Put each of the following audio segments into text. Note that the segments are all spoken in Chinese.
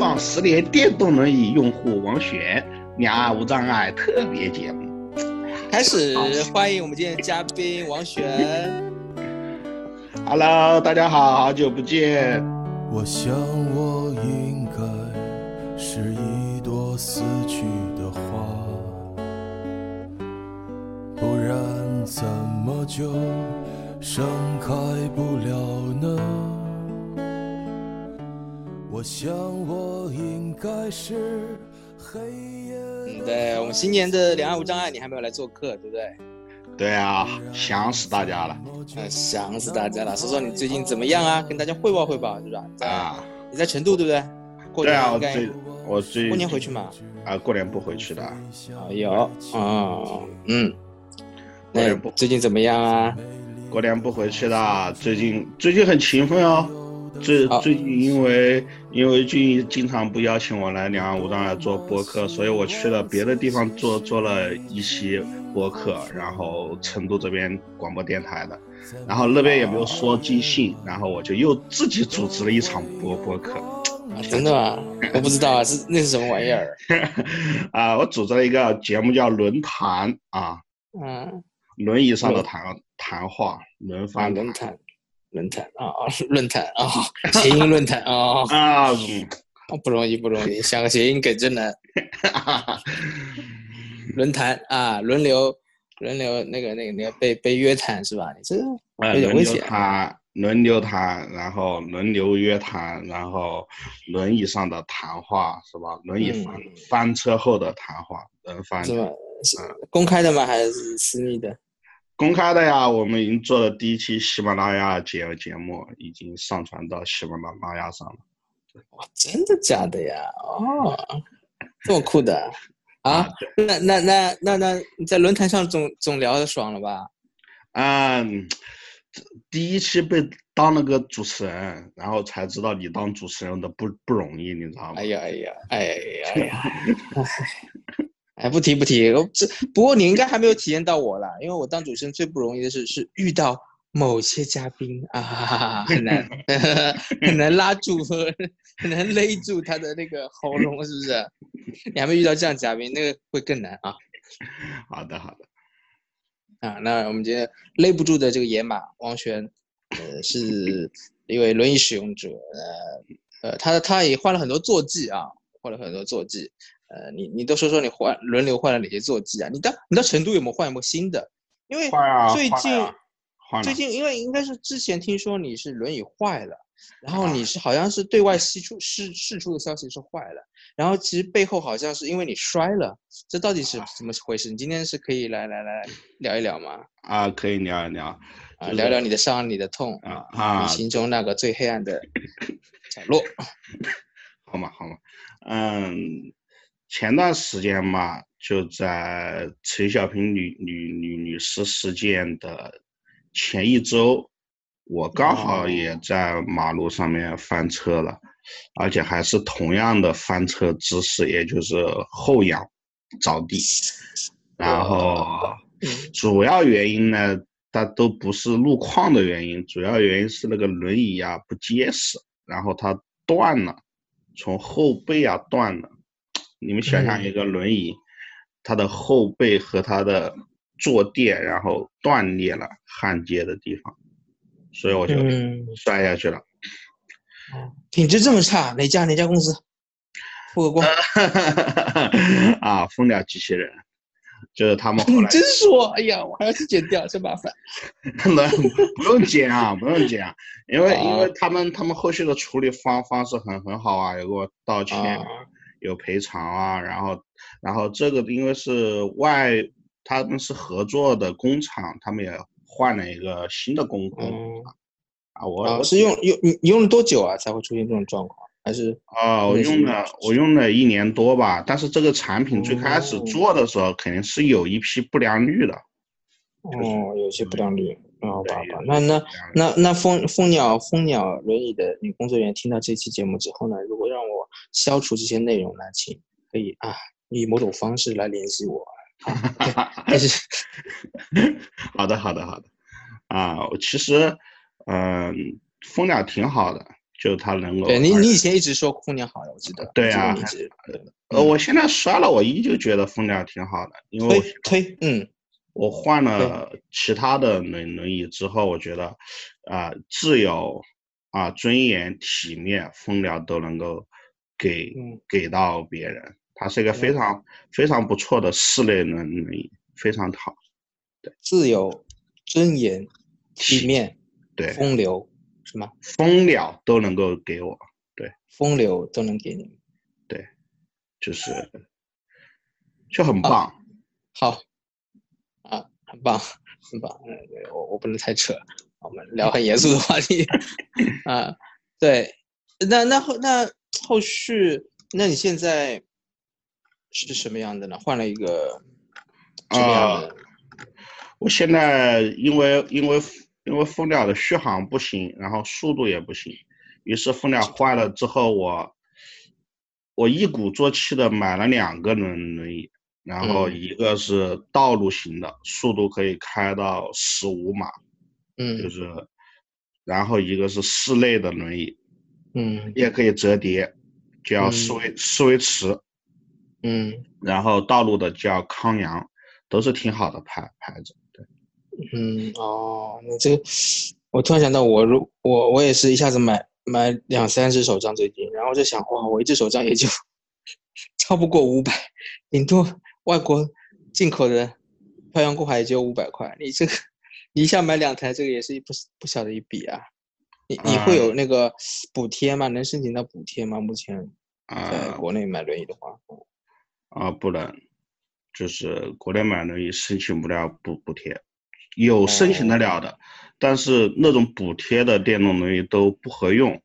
访十年电动轮椅用户王璇，两岸无障碍特别节目。开始，欢迎我们今天的嘉宾王璇。Hello，大家好，好久不见。我想我应该是一朵死去的花，不然怎么就盛开不了呢？我想我应该是黑夜。嗯，对我们新年的两岸无障碍，你还没有来做客，对不对？对啊，想死大家了嗯，想死大家了。说说你最近怎么样啊？跟大家汇报汇报，是吧？在啊！你在成都，对不对？过对啊，我年应该最我最过年回去嘛？啊，过年不回去的。啊，有啊，嗯。那过年不最近怎么样啊？过年不回去的，最近最近很勤奋哦。最最近因为因为俊经常不邀请我来两岸无障碍做播客，所以我去了别的地方做做了一期播客，然后成都这边广播电台的，然后那边也没有说尽兴，然后我就又自己组织了一场播播客。啊，真的吗？我不知道啊，是那是什么玩意儿？啊，我组织了一个节目叫轮谈啊，嗯，轮椅上的谈谈话，轮啊，番论坛，论坛啊，啊 论坛啊，谐音论坛啊，啊，不容易不容易，想个谐音梗真难。论坛啊，轮流轮流那个那个那个被被约谈是吧？你这有点危险。谈，轮流谈，然后轮流约谈，然后轮椅上的谈话是吧？轮椅翻、嗯翻车后的谈话，轮翻是吧？是公开的吗？还是私密的？公开的呀。我们已经做了第一期喜马拉雅节节目，已经上传到喜马拉雅上了。哇，真的假的呀？哦，这么酷的啊？那那那那那你在论坛上总总聊的爽了吧？嗯，第一期被当了个主持人，然后才知道你当主持人的不不容易，你知道吗？哎呀哎呀哎呀哎呀！哎，哎，不提不提。这不过你应该还没有体验到我啦，因为我当主持人最不容易的是是遇到某些嘉宾啊，很难 很难拉住，很难勒住他的那个喉咙，是不是？你还没遇到这样嘉宾，那个会更难啊好的好的。啊！那我们今天勒不住的这个野马王璇，呃，是一位轮椅使用者，呃呃，他他也换了很多坐骑啊，换了很多坐骑。呃，你你都说说你换轮流换了哪些坐骑啊？你到你到成都有没有换有没有新的？因为最近最近因为应该是之前听说你是轮椅坏了，然后啊你是好像是对外释出释释出的消息是坏了，然后其实背后好像是因为你摔了，这到底是怎么回事？你今天是可以来来来聊一聊吗？啊，可以聊一聊啊，聊聊你的伤，你的痛啊啊你心中那个最黑暗的 角落。好嘛好嘛，嗯，前段时间嘛，就在陈小平女女女女士事件的前一周，我刚好也在马路上面翻车了，而且还是同样的翻车姿势，也就是后仰着地，然后主要原因呢，它都不是路况的原因，主要原因是那个轮椅啊不结实，然后它断了。从后背啊断了。你们想想一个轮椅，它的后背和它的坐垫，然后断裂了焊接的地方，所以我就嗯，摔下去了。品质这么差，哪家哪家公司？付个光。啊，蜂鸟机器人，就是他们后你来真说，哎呀，我还要去剪掉，真麻烦。那不用剪啊，不用剪啊，因为因为啊他们他们后续的处理方方式很很好啊，有给我道歉，啊有赔偿啊，然后然后这个因为是外他们是合作的工厂，他们也换了一个新的工工嗯啊，我啊，我是用用你你用了多久啊才会出现这种状况？还是啊，我用了我用了一年多吧，但是这个产品最开始哦做的时候肯定是有一批不良率的，哦，有些不良率？啊，好吧，好吧。那那那那蜂蜂鸟蜂鸟轮椅的女工作人员听到这期节目之后呢，如果让我消除这些内容呢，请可以啊以某种方式来联系我。但是 好的，好的，好的。啊，其实，嗯、蜂鸟挺好的，就它能够。对你，你以前一直说蜂鸟好的，我记得。对啊呃，我现在刷了，我依旧觉得蜂鸟挺好的，因为推推，嗯我换了其他的轮轮椅之后，我觉得，啊、自由啊、尊严、体面，蜂鸟都能够给、嗯给到别人。他是一个非常、非常不错的室内能力，非常好。对自由、尊严、体面、对，风流是吗？风鸟都能够给我，对风流都能给你。对就是就很棒。好，啊，很棒，很棒。嗯，对我我不能太扯，我们聊很严肃的话题。啊，对，那那后那后续，那你现在是什么样的呢？换了一个什么样的？我现在因为因为因为蜂鸟的续航不行，然后速度也不行，于是蜂鸟坏了之后，我我一鼓作气的买了两个轮轮椅，然后嗯一个是道路型的，速度可以开到十五码，嗯就嗯是，然后一个是室内的轮椅，嗯也可以折叠，叫斯嗯威斯威驰，嗯然后道路的叫康阳，都是挺好的牌牌子。对，嗯，哦，你这个，我突然想到我，如我我也是一下子买买两三只手杖最近，然后就想，哇，我一只手杖也就 超不过五百，顶多外国进口的漂洋过海也就五百块，你这个你一下买两台，这个也是一不不小的一笔啊。你你会有那个补贴吗？能申请到补贴吗？目前在啊、国内买轮椅的话，啊，不能，就是国内买轮椅申请不了补补贴，有申请得了的，但是那种补贴的电动轮椅都不合用，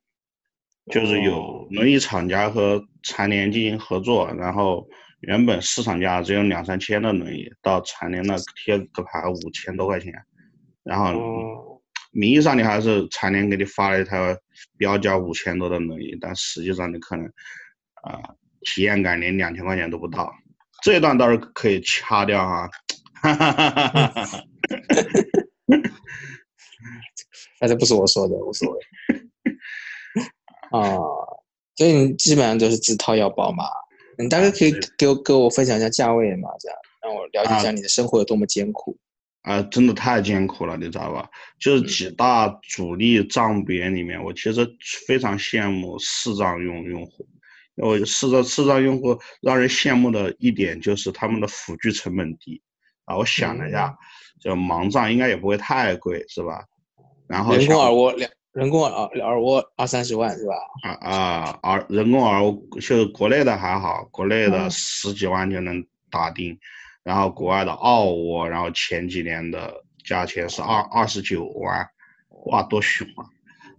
就是有哦。轮椅厂家和残联进行合作，然后原本市场价只有两三千的轮椅，到残联那贴个牌五千多块钱，然后哦，名义上你还是残联给你发了一台标价五千多的轮椅，但实际上你可能啊、体验感连两千块钱都不到。这一段倒是可以掐掉啊，哈哈哈哈哈哈。反正不是我说的，无所谓。啊，所以你基本上都是自掏腰包嘛。你大概可以对给我给我分享一下价位嘛？这样让我了解一下啊你的生活有多么艰苦。啊，真的太艰苦了，你知道吧？就是几大主力账别里面，我其实非常羡慕视障用用户，因为视障视障用户让人羡慕的一点就是他们的辅具成本低啊。我想了一下，就盲杖应该也不会太贵，是吧？然后人工耳蜗两，人工耳耳蜗二三十万是吧？啊啊耳人工耳蜗就国内的还好，国内的嗯十几万就能打定，然后国外的澳蜗，然后前几年的价钱是二二十九万，哇，多凶啊！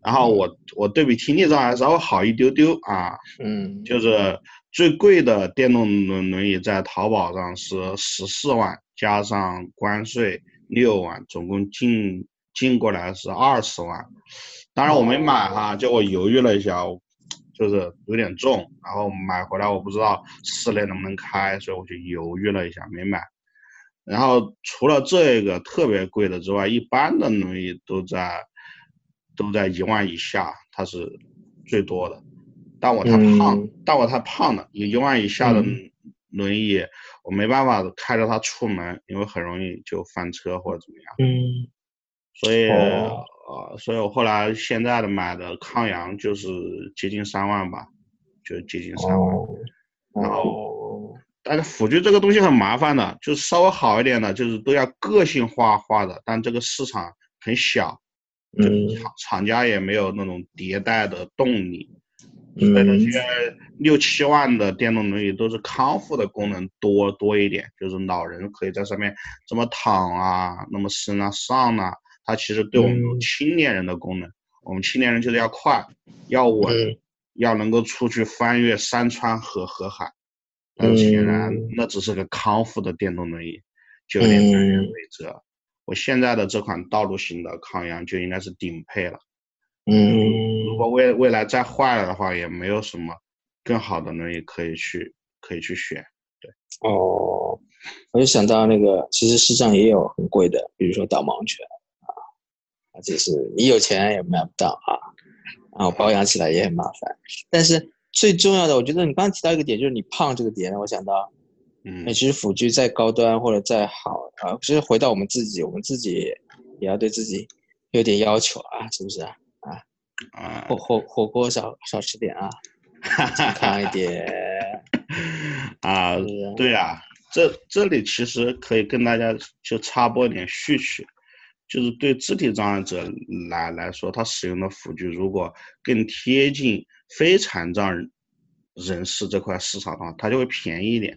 然后我我对比听力上还稍微好一丢丢啊，嗯，就是最贵的电动轮轮椅在淘宝上是十四万，加上关税六万，总共进进过来是二十万。当然我没买哈，就我犹豫了一下，就是有点重，然后买回来我不知道室内能不能开，所以我就犹豫了一下没买。然后除了这个特别贵的之外，一般的轮椅都在都在一万以下，它是最多的。但我太胖，嗯但我太胖了，有一万以下的嗯轮椅，我没办法开着它出门，因为很容易就翻车或者怎么样。嗯，所以、哦呃，所以我后来现在的买的康阳就是接近三万吧，就接近三万。哦，然后，但是辅具这个东西很麻烦的，就是稍微好一点的，就是都要个性化化的，但这个市场很小，就是厂厂家也没有那种迭代的动力，嗯所以那些六七万的电动轮椅都是康复的功能多多一点，就是老人可以在上面这么躺啊，那么伸啊上啊，它其实对我们嗯。青年人的功能，我们青年人就是要快，要稳，嗯。要能够出去翻越山川和河海。但是显然嗯。那只是个康复的电动轮椅，就有点南辕嗯北辙。我现在的这款道路型的康阳就应该是顶配了。嗯如果未未来再坏了的话，也没有什么更好的轮椅可以去可以去选。对哦，我就想到那个，其实市场也有很贵的，比如说导盲犬啊，啊，就是你有钱也买不到啊。然后保养起来也很麻烦。但是最重要的，我觉得你刚刚提到一个点，就是你胖这个点，让我想到，嗯哎，其实辅具再高端或者再好啊，其实回到我们自己，我们自己也要对自己有点要求啊，是不是啊？啊火火火锅少少吃点啊，健康一点。啊对啊，这这里其实可以跟大家就插播一点序曲，就是对肢体障碍者来来说，他使用的辅具如果更贴近非残障人士这块市场的话，它就会便宜一点。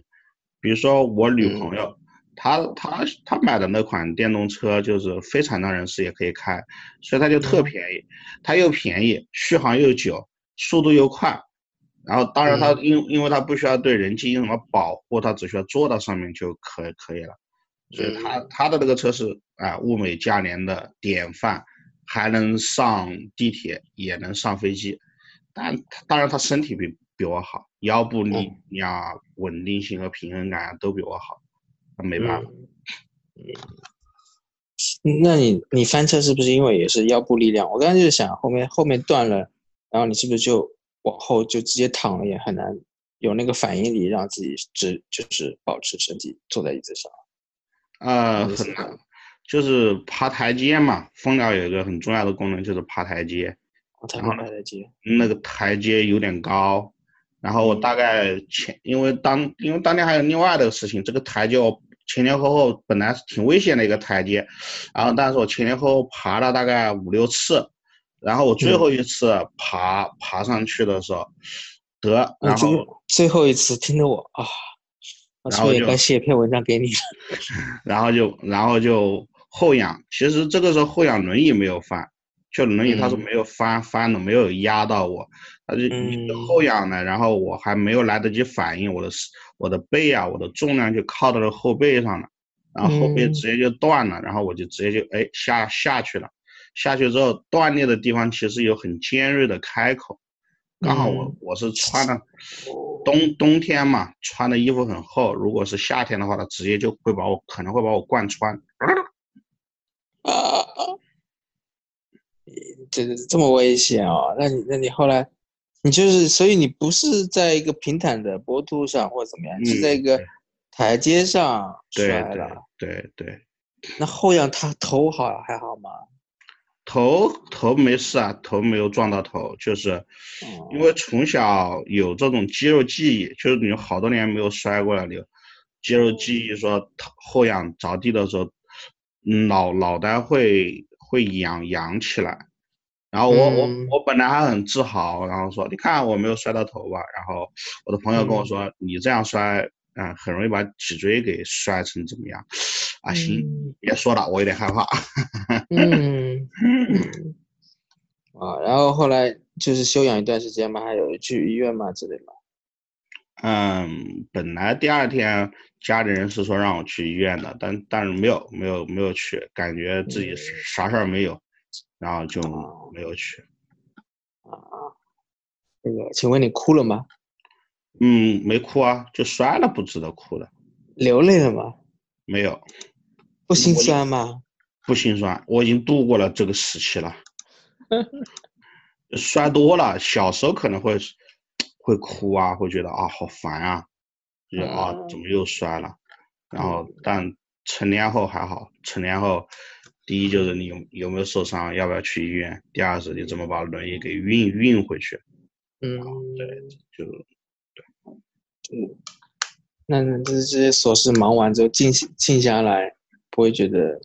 比如说我女朋友，她她她买的那款电动车就是非残障人士也可以开，所以它就特便宜，它又便宜，续航又久，速度又快。然后，当然，它因因为它不需要对人进行什么保护，它只需要坐到上面就可可以了。所以它它的那个车是啊、物美价廉的典范，还能上地铁，也能上飞机。但当然，他身体比比我好，腰部力量啊、稳定性和平衡感啊都比我好，那没办法。嗯，那你你翻车是不是因为也是腰部力量？我刚才就是想后面后面断了，然后你是不是就往后就直接躺了，也很难有那个反应力让自己只就是保持身体坐在椅子上。呃，很难，就是爬台阶嘛。蜂鸟有一个很重要的功能就是爬台阶，我才然后能拍台阶。那个台阶有点高，然后我大概前，因为当因为当天还有另外的事情，这个台阶我前前后后本来是挺危险的一个台阶，然后但是我前前后后爬了大概五六次，然后我最后一次爬、爬上去的时候，得，然后最后一次听得我啊，然后就该写一篇文章给你？然后就然后就后仰，其实这个时候后仰轮椅没有翻，就轮椅它是嗯。没有翻翻的，没有压到我，它就后仰呢，然后我还没有来得及反应，我的我的背啊，我的重量就靠到了后背上了，然后后背嗯。直接就断了，然后我就直接就哎下下去了，下去之后断裂的地方其实有很尖锐的开口，刚好我嗯。我是穿的冬冬天嘛，穿的衣服很厚，如果是夏天的话，它直接就会把我可能会把我贯穿。这这么危险哦？那你那你后来，你就是所以你不是在一个平坦的坡度上或者怎么样，是嗯在一个台阶上摔了。对对，那后仰他头好还好吗？头头没事啊，头没有撞到头，就是哦因为从小有这种肌肉记忆，就是你好多年没有摔过了，你肌肉记忆说后仰着地的时候，嗯脑脑袋会会仰仰起来。然后我、嗯我我本来还很自豪，然后说你看我没有摔到头吧。然后我的朋友跟我嗯说、你这样摔，嗯、很容易把脊椎给摔成怎么样？啊行，嗯别说了，我有点害怕。嗯 嗯啊，然后后来就是休养一段时间嘛，还有去医院嘛之类的。嗯，本来第二天家里人是说让我去医院的，但但是没有没有没有去，感觉自己啥事儿没有，然后就哦没有去。啊那个，请问你哭了吗？嗯，没哭啊，就摔了不值得哭的，流泪了吗？没有，不心酸吗？不心酸，我已经度过了这个时期了。摔多了，小时候可能会会哭啊，会觉得啊好烦啊，就觉得啊嗯怎么又摔了，然后但成年后还好，成年后第一就是你有有没有受伤，要不要去医院，第二是你怎么把轮椅给运运回去，嗯，对，就那那这这些琐事忙完之后，静静下来，不会觉得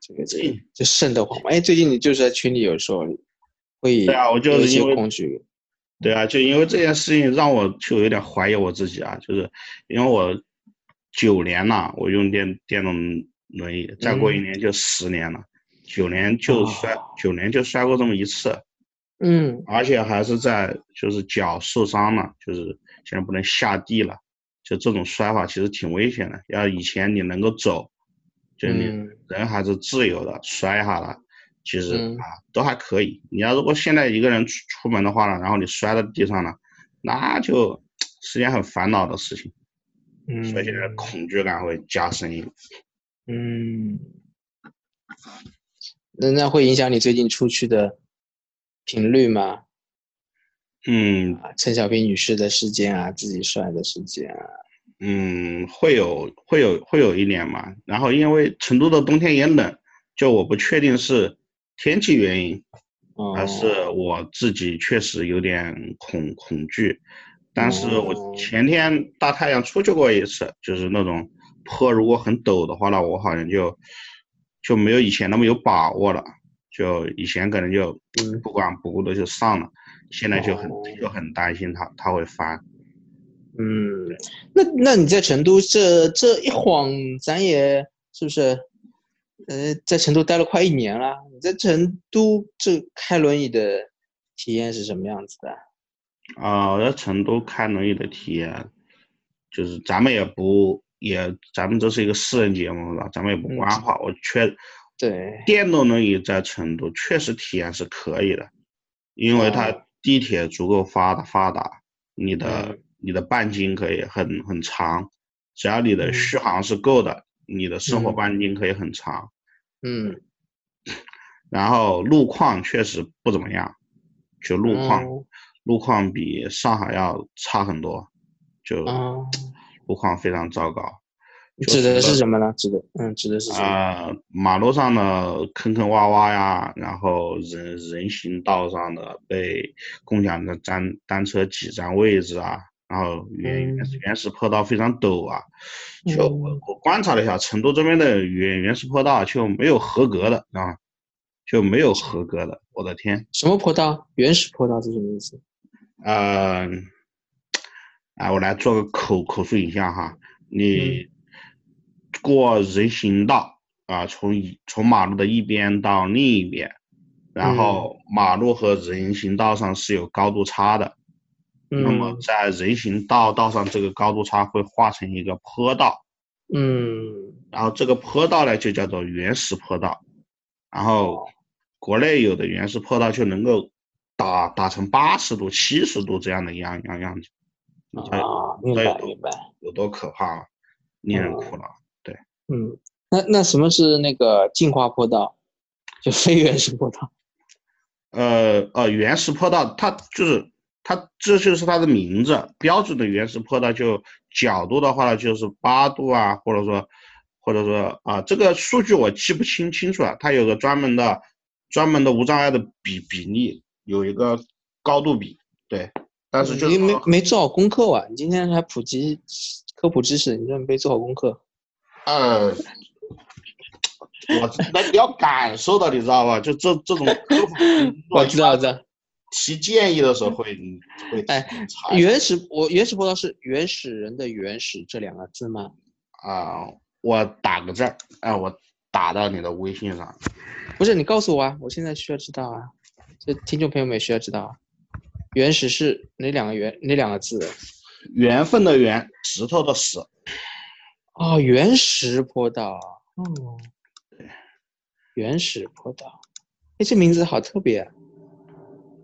这个这个就瘆得慌吗？哎，最近你就是在群里有说会对啊我就是因为恐惧，对啊，就因为这件事情让我就有点怀疑我自己啊，就是因为我九年了，我用电电动轮椅，再过一嗯年就十年了，九年就摔，哦九年就摔过这么一次，嗯而且还是在就是脚受伤了，就是现在不能下地了，就这种摔法其实挺危险的。要以前你能够走，就你嗯人还是自由的，摔下了，其实嗯啊都还可以。你要如果现在一个人出出门的话呢，然后你摔到地上了，那就是件很烦恼的事情，嗯，所以现在恐惧感会加深一点。嗯，那那会影响你最近出去的频率吗？嗯啊，陈小平女士的事件啊，自己摔的事件啊，嗯，会有会有会有一点嘛。然后因为成都的冬天也冷，就我不确定是天气原因，哦，还是我自己确实有点恐恐惧。但是哦我前天大太阳出去过一次，就是那种坡如果很陡的话呢，我好像就就没有以前那么有把握了。就以前可能就嗯不管不顾的就上了，现在就很哦就很担心它它会翻。嗯，那那你在成都这这一晃，咱也是不是？呃，在成都待了快一年了，你在成都这开轮椅的体验是什么样子的？啊、我在成都开轮椅的体验，就是咱们也不也，咱们这是一个私人节目是吧？咱们也不嗯官话。我确对，电动轮椅在成都确实体验是可以的，因为它哦地铁足够发达发达，你的、嗯你的半径可以很很长，只要你的嗯续航是够的，你的生活嗯半径可以很长。嗯，然后路况确实不怎么样，就路况、哦路况比上海要差很多，就哦，路况非常糟糕。指的是什么呢？指的，嗯，指的是什么？呃，马路上的坑坑洼洼呀，然后人人行道上的被共享的单单车挤占位置啊，然后原原始原始坡道非常陡啊，就我嗯我观察了一下，成都这边的原原始坡道就没有合格的啊，就没有合格的，我的天，什么坡道？原始坡道是什么意思？呃，啊，我来做个口口述影像哈，你过人行道啊，从一从马路的一边到另一边，然后马路和人行道上是有高度差的，那么嗯在人行道道上这个高度差会化成一个坡道，嗯。然后这个坡道呢就叫做原始坡道，然后国内有的原始坡道就能够打打成八十度、七十度这样的样样样子，啊，明知道有白明白。有多可怕吗？令人苦恼。对嗯，那那什么是那个进化坡道？就非原始坡道。呃呃，原始坡道它就是它，这就是它的名字，标准的原始坡道就角度的话呢，就是八度啊，或者说或者说啊，这个数据我记不清清楚了，它有个专门的专门的无障碍的比比例，有一个高度比，对，但是就是你没没做好功课啊？你今天还普及科普知识，你这没做好功课。呃，我那你要感受到，你知道吧？就这这种科普，我知道，我知道。提建议的时候会会哎查原始我原始坡道是原始人的原始这两个字吗？啊、我打个字儿，哎、我打到你的微信上。不是，你告诉我啊，我现在需要知道啊，这听众朋友们也需要知道啊。原始是哪两个原哪两个字？缘分的缘，石头的石。哦，原始坡道。哦，原始坡道。哎，这名字好特别啊！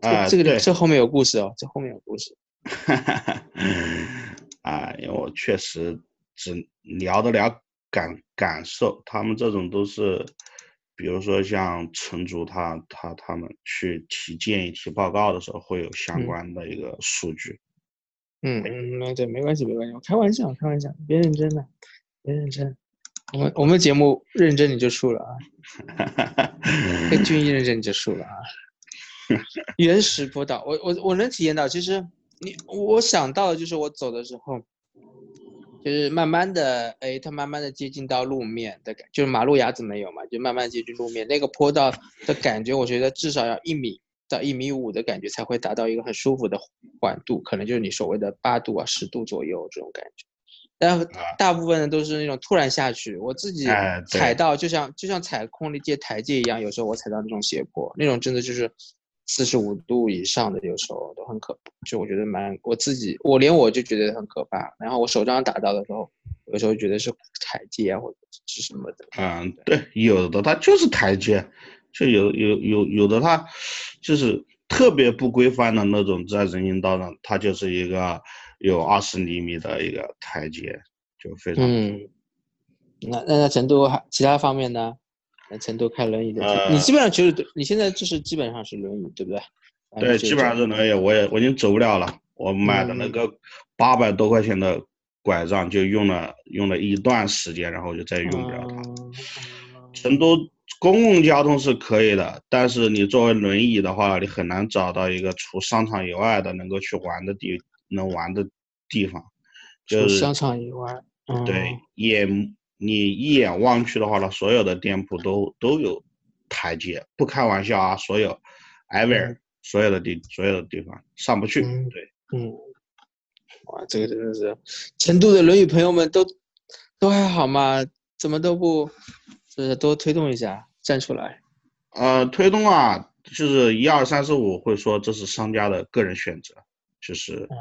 这啊、这个，这后面有故事哦，这后面有故事。啊，因为我确实只聊得了感感受，他们这种都是，比如说像陈竹他他他们去提建议、提报告的时候，会有相嗯关的一个数据。嗯嗯，那对，没关系没关系，我开玩笑开玩笑，别认真了，别认真。我们我们节目认真你就输了啊，跟 军医认真你就输了啊。原始播导，我我我能体验到，其实你我想到的就是我走的时候，就是慢慢的，哎，它慢慢的接近到路面的感，就是马路牙子没有嘛，就慢慢接近路面。那个坡道的感觉，我觉得至少要一米到一米五的感觉才会达到一个很舒服的缓度，可能就是你所谓的八度啊、十度左右这种感觉。但大部分的都是那种突然下去，我自己踩到就像就像踩空力阶台阶一样，有时候我踩到那种斜坡，那种真的就是四十五度以上的，有时候都很可怕。就我觉得蛮，我自己我连我就觉得很可怕。然后我手上打到的时候，有时候觉得是台阶啊，或者是什么的。嗯，对，有的它就是台阶，就有有有有的它就是特别不规范的那种，在人行道上，它就是一个有二十厘米的一个台阶，就非常。嗯，那那在成都还其他方面呢？那成都开轮椅的，呃你基本上就是，你现在就是基本上是轮椅，对不对？对，基本上是是轮椅，我也我已经走不了了。我买的那嗯个八百多块钱的拐杖，就用了用了一段时间，然后就再也用不了它。嗯成都公共交通是可以的，但是你作为轮椅的话，你很难找到一个除商场以外的能够去玩的地能玩的地方。就是除商场以外，嗯对，眼你一眼望去的话呢，所有的店铺都都有台阶，不开玩笑啊，所有 ever、所有的地所有的地方上不去。嗯对，嗯，哇，这个真的是成都的轮椅朋友们都都还好吗？怎么都不，就是多推动一下，站出来。呃，推动啊，就是一二三四五会说这是商家的个人选择，就是嗯，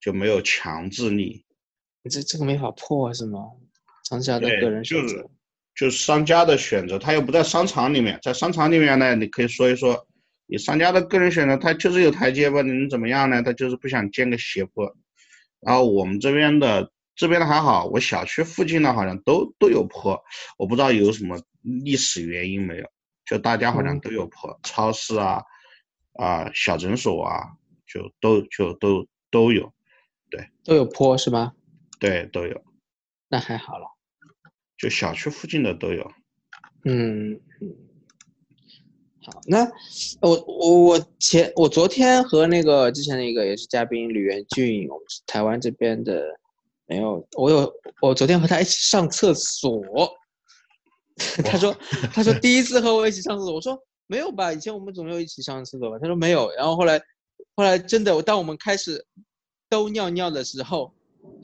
就没有强制力。这这个没法破是吗？商家的个人选择。就是商家的选择，他又不在商场里面，在商场里面呢，你可以说一说，你商家的个人选择，他就是有台阶吧，你能怎么样呢？他就是不想建个斜坡。然后我们这边的这边的还好，我小区附近的好像都都有坡，我不知道有什么历史原因没有，就大家好像嗯都有坡，超市啊啊、小诊所啊，就都就都都有，对都有坡是吧？对，都有，那还好了。就小区附近的都有。嗯，嗯好，那我我我前我昨天和那个之前的一个也是嘉宾吕元俊，我们是台湾这边的，没有，我有我昨天和他一起上厕所，他说他说第一次和我一起上厕所，我说没有吧，以前我们总有一起上厕所吧，他说没有，然后后来后来真的，当我们开始都尿尿的时候，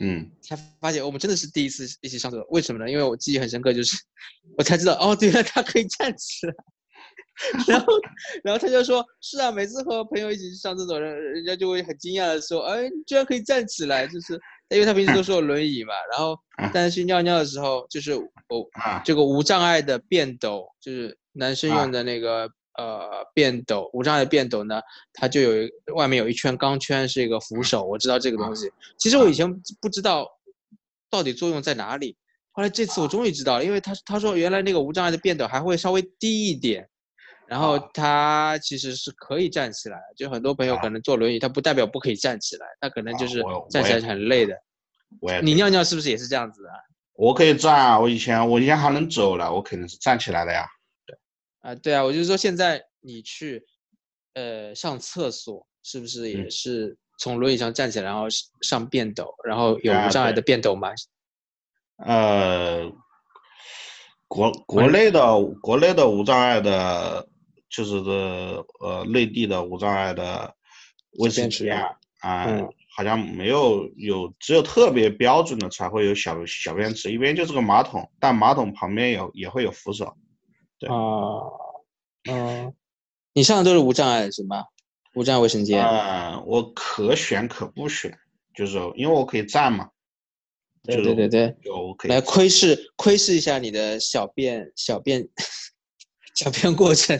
嗯，才发现我们真的是第一次一起上厕所，为什么呢？因为我记忆很深刻，就是我才知道哦，对了，他可以站起来。然后，然后他就说：“是啊，每次和朋友一起去上厕所，人人家就会很惊讶的说：‘哎，你居然可以站起来！’就是因为他平时都是有轮椅嘛，然后啊但是去尿尿的时候，就是我啊，这个无障碍的便斗，就是男生啊用的那个、呃变斗，无障碍的变斗呢，它就有外面有一圈钢圈是一个扶手，我知道这个东西。其实我以前不知道到底作用在哪里，后来这次我终于知道了，因为他他说原来那个无障碍的变斗还会稍微低一点。然后啊它其实是可以站起来，就很多朋友可能坐轮椅，他不代表不可以站起来，他可能就是站起来是很累的。我也你尿尿是不是也是这样子的啊？我可以站啊，我以前我以前还能走了，我肯定是站起来的呀。啊，对啊，我就是说现在你去，呃，上厕所是不是也嗯是从轮椅上站起来，然后上上便斗，然后有啊无障碍的便斗吗？呃，国国内的国内的无障碍的，就是的呃内地的无障碍的卫生间啊，嗯好像没有有，只有特别标准的才会有小小便池，一边就是个马桶，但马桶旁边有也会有扶手。对啊，嗯，你上的都是无障碍的是吗？无障碍卫生间。啊，我可选可不选，就是因为我可以站嘛，对对对对，就我可以来窥视窥视一下你的小便小便 小便过程。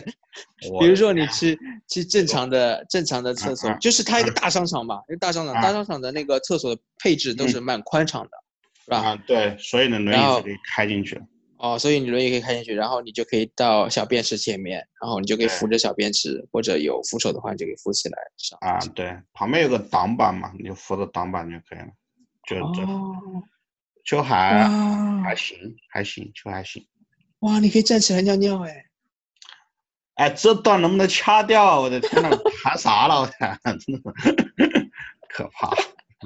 比如说你去去正常的正常的厕所就是它一个大商场嘛，一个大商场，大嗯商场的那个厕所的配置都是蛮宽敞的，是吧？啊，对，所以呢，轮椅是可以开进去的。哦，所以你轮椅可以开进去，然后你就可以到小便池前面，然后你就可以扶着小便池，或者有扶手的话，你就可以扶起来上。啊，对，旁边有个挡板嘛，你就扶着挡板就可以了，就这、哦，就还还行，还行，就还行。哇，你可以站起来尿尿哎！哎，这段能不能掐掉？我的天呐，谈啥了？我天，真的是 可怕。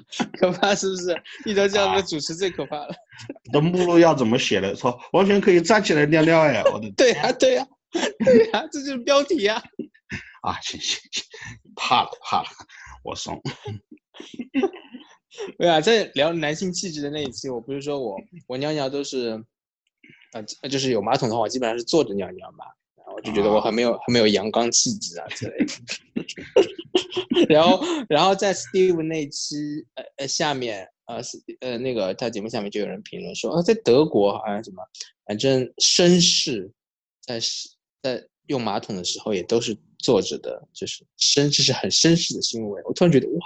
可怕是不是？遇到这样的主持最可怕了。的目录要怎么写的？说完全可以站起来尿尿哎！我的对呀、对呀、对呀、这就是标题呀、啊，行行行，怕了怕了，我怂。对啊，在聊男性气质的那一期，我不是说我我尿尿都是，呃，就是有马桶的话，我基本上是坐着尿尿嘛，然后我就觉得我很没有很没有阳刚气质啊之类的。然后然后在 Steve 那期呃呃下面呃是呃那个他节目下面就有人评论说，啊，在德国好像什么，反正绅士在是在用马桶的时候也都是坐着的，就是绅士是很绅士的行为。我突然觉得哇。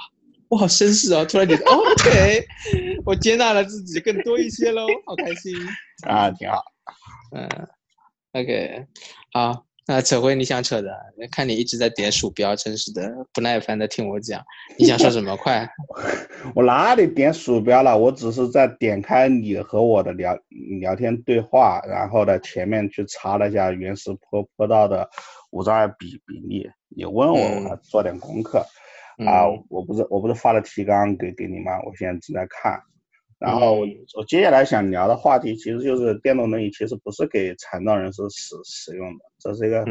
我好绅士啊！突然觉得、哦、，OK，我接纳了自己更多一些喽，好开心。啊，挺好。嗯，OK，好，那扯回你想扯的，看你一直在点鼠标，真是的不耐烦的听我讲，你想说什么？快，我哪里点鼠标了？我只是在点开你和我的聊聊天对话，然后呢，前面去查了一下原始坡坡道的无障碍比比例。你问我，我还做点功课啊，我不是我不是发了提纲给给你吗？我现在正在看。然后我我接下来想聊的话题，其实就是电动轮椅其实不是给残障人士使使用的，这是一个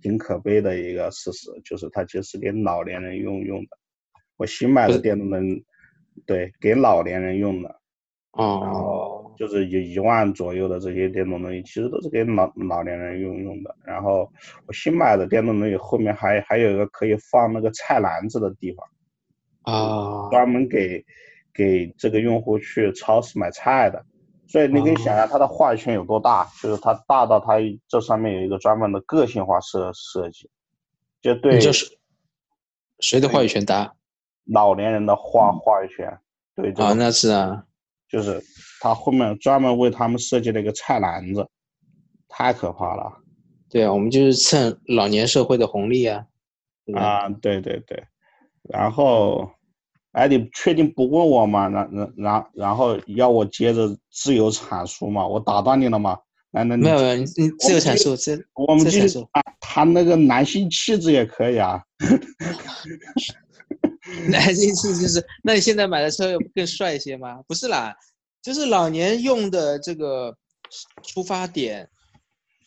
挺可悲的一个事实，就是它其实是给老年人用用的。我新买的电动轮，对，给老年人用的。哦。然后就是有一万左右的这些电动轮椅，其实都是给老老年人用用的。然后我新买的电动轮椅后面还还有一个可以放那个菜篮子的地方。啊。专门给。给这个用户去超市买菜的，所以你可以想象它的话语权有多大，就是它大到它这上面有一个专门的个性化设设计，就对，就是谁的话语权大？老年人的话话语权，对啊，那是啊，就是他后面专门为他们设计了一个菜篮子，太可怕了。对啊，我们就是蹭老年社会的红利啊。啊，对对对，然后。哎，你确定不问我吗？然然然然后要我接着自由阐述吗？我打断你了吗？那那没有没有，你自由阐述，这我们继续啊，谈那个男性气质也可以啊。男性气质是？那你现在买的车更帅一些吗？不是啦，就是老年用的这个出发点，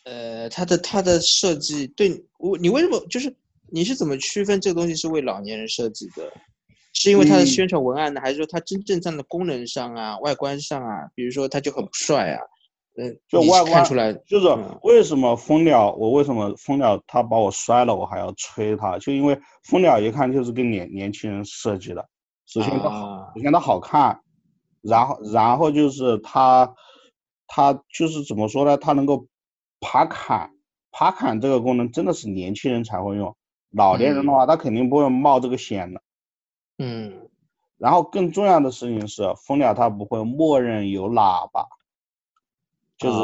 呃，它的它的设计对我，你为什么就是你是怎么区分这个东西是为老年人设计的？是因为它的宣传文案呢，还是说它真正上的功能上啊、外观上啊？比如说它就很不帅啊，嗯，就外观看出来，就是为什么蜂鸟，我为什么蜂鸟它把我摔了，我还要吹它？就因为蜂鸟一看就是给年年轻人设计的，首先它好，首先它好看，然后然后就是它，它就是怎么说呢？它能够爬坎，爬坎这个功能真的是年轻人才会用，老年人的话他肯定不会冒这个险的。嗯，然后更重要的事情是，蜂鸟它不会默认有喇叭，就是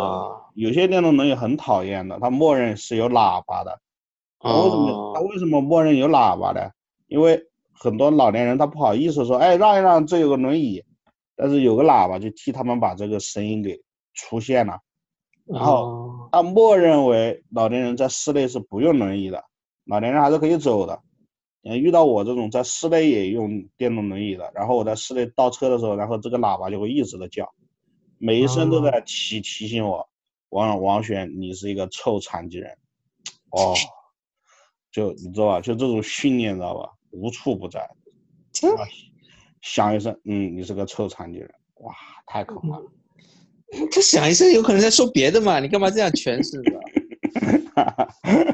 有些电动轮椅很讨厌的，它默认是有喇叭的。为什么？它为什么默认有喇叭呢？因为很多老年人他不好意思说，哎，让一让，这有个轮椅，但是有个喇叭就替他们把这个声音给出现了。然后他默认为老年人在室内是不用轮椅的，老年人还是可以走的。嗯，遇到我这种在室内也用电动轮椅的，然后我在室内倒车的时候，然后这个喇叭就会一直的叫，每一声都在提提醒我，王王璇，你是一个臭残疾人，哦，就你知道吧？就这种训练，知道吧？无处不在，响一声，嗯，你是个臭残疾人，哇，太可怕了。他响一声，有可能在说别的嘛？你干嘛这样诠释呢？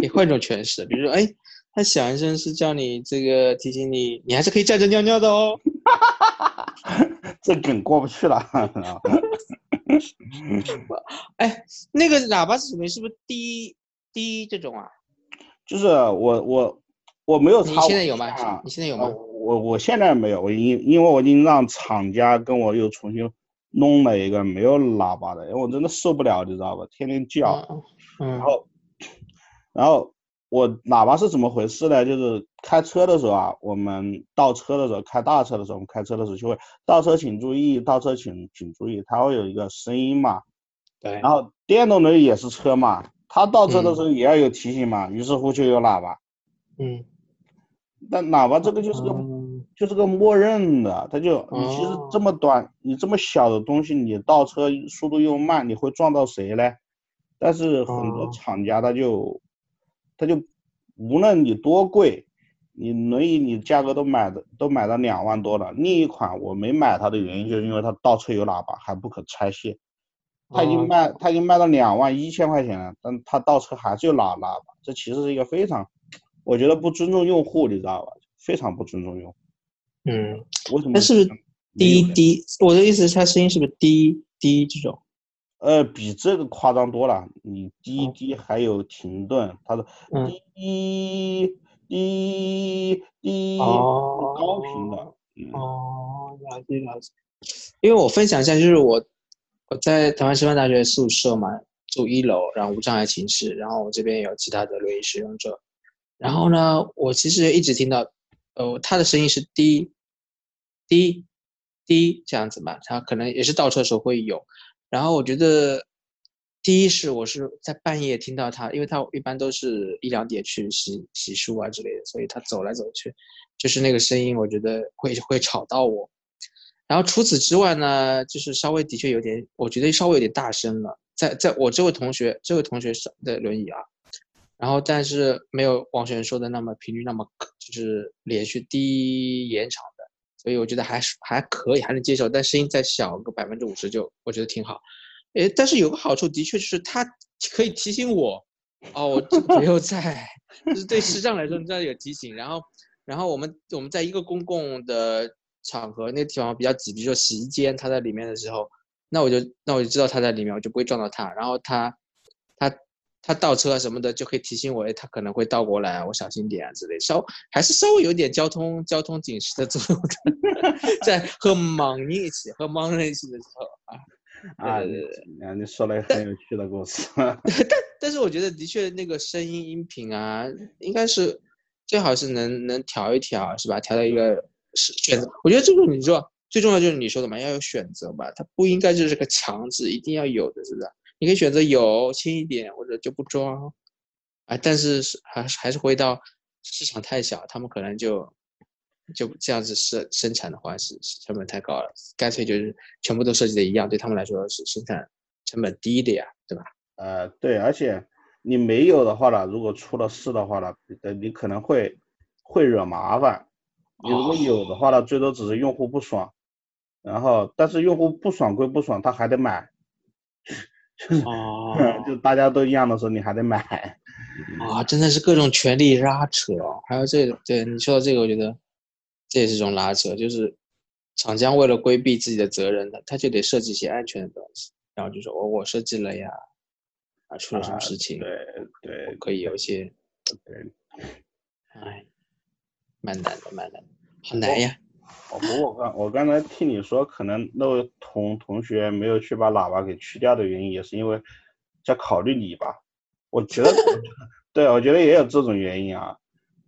啊。你换种诠释，比如说，哎，他响一声是叫你这个提醒你，你还是可以站着尿尿的哦。这梗过不去了。哎，那个喇叭是什么？是不是滴滴这种啊？就是我我我没有。你现在有吗？你现在有吗？我我现在没有，我因因为我已经让厂家跟我又重新弄了一个没有喇叭的，因为我真的受不了，你知道吧？天天叫，然后。然后我喇叭是怎么回事呢？就是开车的时候啊，我们倒车的时候，开大车的时候，我们开车的时候就会倒车请注意，倒车请请注意，它会有一个声音嘛。对。然后电动的也是车嘛，它倒车的时候也要有提醒嘛，于是乎就有喇叭。嗯。但喇叭这个就是个就是个默认的，它就你其实这么短，你这么小的东西，你倒车速度又慢，你会撞到谁呢？但是很多厂家他就。他就无论你多贵，你轮椅你价格都买的都买到两万多了。另一款我没买它的原因就是因为它倒车有喇叭，还不可拆卸。它已经卖，它已经卖到两万一千块钱了，但它倒车还是有喇喇叭。这其实是一个非常，我觉得不尊重用户，你知道吧？非常不尊重用户。嗯，为什么？它是不是滴滴？我的意思是它声音是不是滴滴这种？呃，比这个夸张多了。你滴滴还有停顿，他的滴滴滴高频的。哦，了解了解。因为我分享一下，就是我我在台湾师范大学宿舍嘛，住一楼，然后无障碍寝室，然后我这边有其他的轮椅使用者，然后呢，我其实一直听到，呃，他的声音是滴滴滴这样子嘛，他可能也是倒车的时候会有，然后我觉得。第一是我是在半夜听到他，因为他一般都是一两点去洗洗漱啊之类的，所以他走来走去，就是那个声音，我觉得会会吵到我。然后除此之外呢，就是稍微的确有点，我觉得稍微有点大声了。在在我这位同学，这位同学的轮椅啊，然后但是没有王璇说的那么频率那么就是连续低延长，所以我觉得还是还可以，还能接受。但声音再小个百分之五十就我觉得挺好。诶，但是有个好处，的确就是它可以提醒我，哦，我没有在，就是对视障来说，你知道有提醒。然后，然后我们我们在一个公共的场合，那地方比较挤，比如说洗衣间，他在里面的时候，那我就那我就知道他在里面，我就不会撞到他。然后他他他倒车啊什么的，就可以提醒我，哎，他可能会倒过来，我小心点啊之类。稍还是稍微有点交通交通警示的作用的，在和盲人一起和盲人一起的时候啊。啊，你说了很有趣的故事。但但是我觉得的确那个声音音频啊，应该是最好是能能调一调，是吧？调到一个是选择。我觉得这个你说最重要就是你说的嘛，要有选择吧，它不应该就是个强制一定要有的，是不是？你可以选择有轻一点，或者就不装。啊，但是还是还是回到市场太小，他们可能就。就这样子生生产的话是成本太高了，干脆就是全部都设计的一样，对他们来说是生产成本低的呀，对吧？呃，对，而且你没有的话呢，如果出了事的话呢，呃，你可能会会惹麻烦。你如果有的话呢，最多只是用户不爽，然后但是用户不爽归不爽，他还得买。哦，就大家都一样的时候，你还得买。啊，真的是各种权力拉扯，还有这个，对你说到这个，我觉得。这也是种拉扯，就是厂家为了规避自己的责任，他他就得设计一些安全的东西，然后就说我我设计了呀，啊出了什么事情，对对，可以有一些，对，哎，蛮难的，蛮难的，好难呀。哦，不过我刚我刚才听你说，可能那位同同学没有去把喇叭给去掉的原因，也是因为在考虑你吧？我觉得，对，我觉得也有这种原因啊，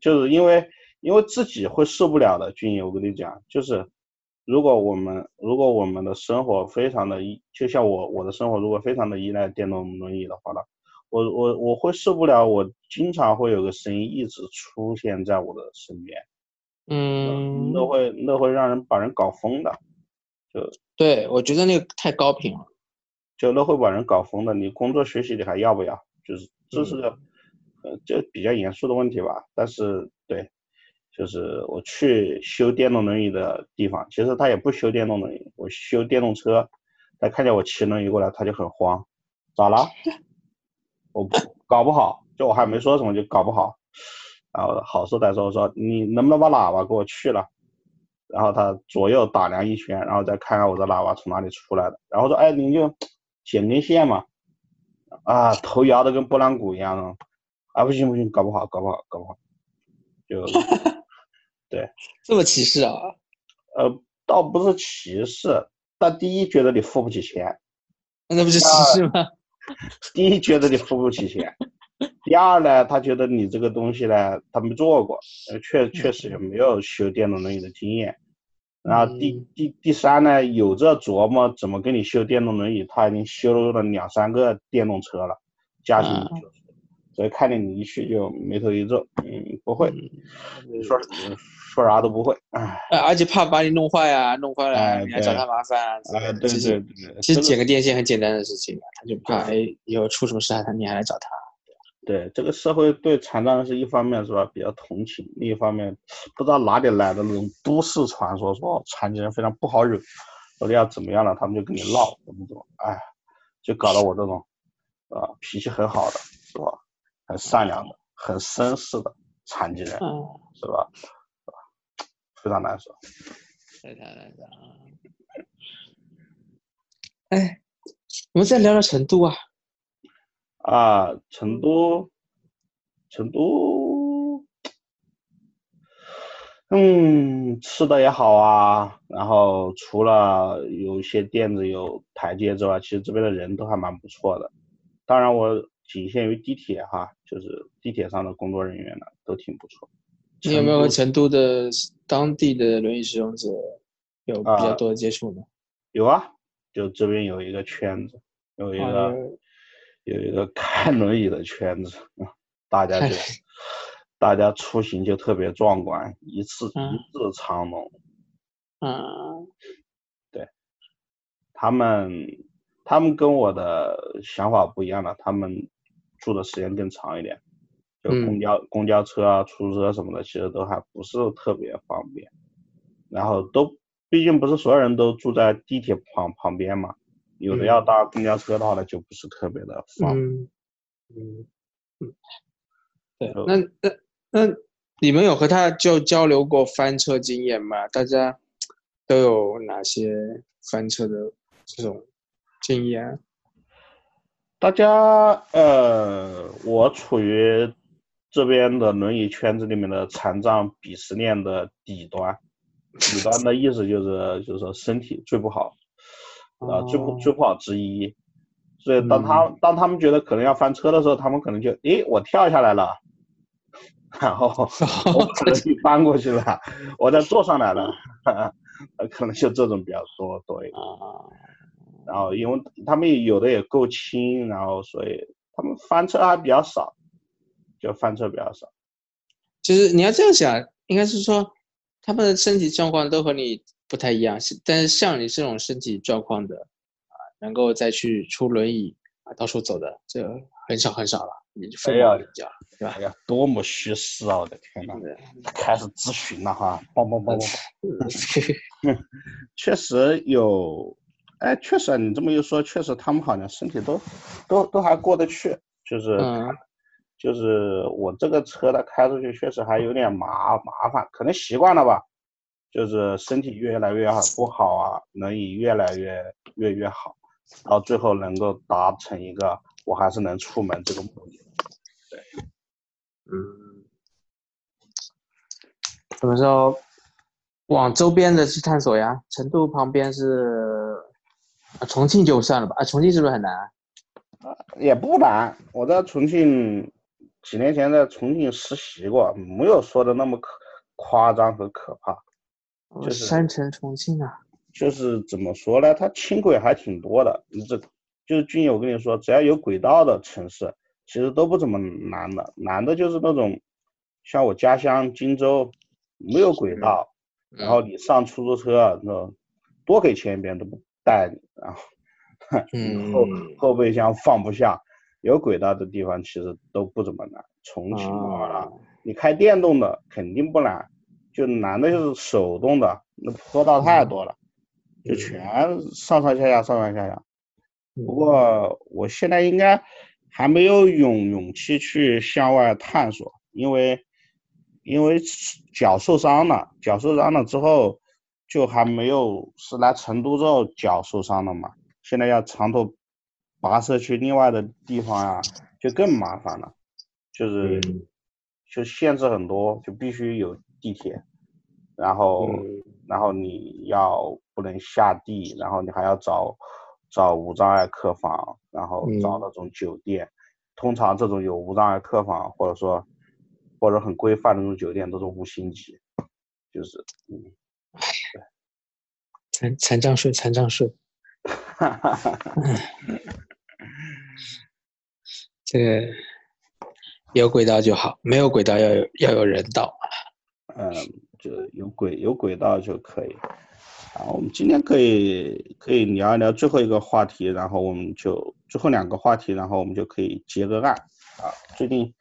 就是因为。因为自己会受不了的，军爷，我跟你讲，就是如果我们如果我们的生活非常的依，就像我我的生活如果非常的依赖电动轮椅的话呢，我我我会受不了，我经常会有个声音一直出现在我的身边，嗯，那会那会让人把人搞疯的，就对我觉得那个太高频了，就那会把人搞疯的，你工作学习你还要不要？就是这是个呃这比较严肃的问题吧，但是对。就是我去修电动轮椅的地方，其实他也不修电动轮椅，我修电动车，他看见我骑轮椅过来，他就很慌，咋了？我搞不好，就我还没说什么就搞不好，然后好说歹说我说你能不能把喇叭给我去了？然后他左右打量一圈，然后再看看我的喇叭从哪里出来的，然后说哎你就剪根线嘛，啊头摇的跟拨浪鼓一样的，啊不行不行搞不好搞不好搞不好，就。对，这么歧视啊？呃，倒不是歧视，但第一觉得你付不起钱，那不是歧视吗？第一觉得你付不起钱，第二呢，他觉得你这个东西呢，他没做过，呃，确确实也没有修电动轮椅的经验。然后第第第三呢，有这琢磨怎么给你修电动轮椅，他已经修了两三个电动车了，家庭就是。所以看见你一去就眉头一皱，嗯，不会，说说啥都不会，哎，而且怕把你弄坏啊，弄坏了你还找他麻烦啊，对对对，其实剪个电线很简单的事情，他就怕哎以后出什么事啊，他你还来找他。对，这个社会对残障人士一方面是吧比较同情，另一方面不知道哪里来的那种都市传说，说残疾人非常不好惹，到底要怎么样了，他们就跟你闹怎么怎么，哎，就搞得我这种啊脾气很好的是吧？很善良的、很绅士的残疾人，是吧？非常难受。非常难受啊！哎，我们再聊聊成都啊。啊，成都，成都，嗯，吃的也好啊，然后除了有一些店子有台阶之外，其实这边的人都还蛮不错的。当然，我仅限于地铁哈，就是地铁上的工作人员呢都挺不错。你有没有和成都的当地的轮椅使用者有比较多的接触呢？有啊，就这边有一个圈子，有一个有一个看轮椅的圈子，大家就。大家出行就特别壮观，一次一字长龙。嗯，对，他们他们跟我的想法不一样了，他们住的时间更长一点，就公交公交车啊、出租车什么的，其实都还不是特别方便。然后都毕竟不是所有人都住在地铁旁旁边嘛，有的要搭公交车的话呢，就不是特别的方便。嗯嗯，对，那那。那你们有和他就交流过翻车经验吗？大家都有哪些翻车的这种经验？大家呃，我处于这边的轮椅圈子里面的残障鄙视链的底端，底端的意思就是就是说身体最不好，啊最不最不好之一。所以当他当他们觉得可能要翻车的时候，他们可能就诶我跳下来了。然后 我可能就翻过去了，我再坐上来了，可能就这种比较多多一点。然后因为他们有的也够轻，然后所以他们翻车还比较少，就翻车比较少。其实你要这样想，应该是说他们的身体状况都和你不太一样，但是像你这种身体状况的啊，能够再去出轮椅啊到处走的，这很少很少了。你就非要讲，对吧？哎呀，多么虚实啊！我的天呐，开始咨询了哈，帮帮帮帮 确实有，哎，确实啊，你这么一说，确实他们好像身体都都都还过得去，就是就是我这个车的开出去确实还有点麻麻烦，可能习惯了吧，就是身体越来越好不好啊，能以越来越越越好，到最后能够达成一个我还是能出门这个目的。对嗯，怎么说往周边的去探索呀？成都旁边是啊，重庆就算了吧。啊，重庆是不是很难？啊，也不难。我在重庆几年前在重庆实习过，没有说的那么可夸张和可怕。就是山城重庆啊。就是怎么说呢？它轻轨还挺多的。你这就是俊友，我跟你说，只要有轨道的城市。其实都不怎么难的，难的就是那种，像我家乡荆州，没有轨道，然后你上出租车，那多给钱别人都不带你，然后 后后备箱放不下，有轨道的地方其实都不怎么难。重庆的话，你开电动的肯定不难，就难的就是手动的，那坡道太多了，就全上上下下上上下下。不过我现在应该。还没有勇勇气去向外探索，因为因为脚受伤了，脚受伤了之后就还没有是来成都之后脚受伤了嘛，现在要长途跋涉去另外的地方呀，就更麻烦了，就是就限制很多，就必须有地铁，然后然后你要不能下地，然后你还要找。找无障碍客房，然后找那种酒店。通常这种有无障碍客房，或者说或者很规范的那种酒店，都是五星级。就是嗯，残残障税，残障税。哈哈哈！这个有轨道就好，没有轨道要有要有人道。嗯，就有轨有轨道就可以。啊，我们今天可以可以聊一聊最后一个话题，然后我们就最后两个话题，然后我们就可以结个案。啊，最近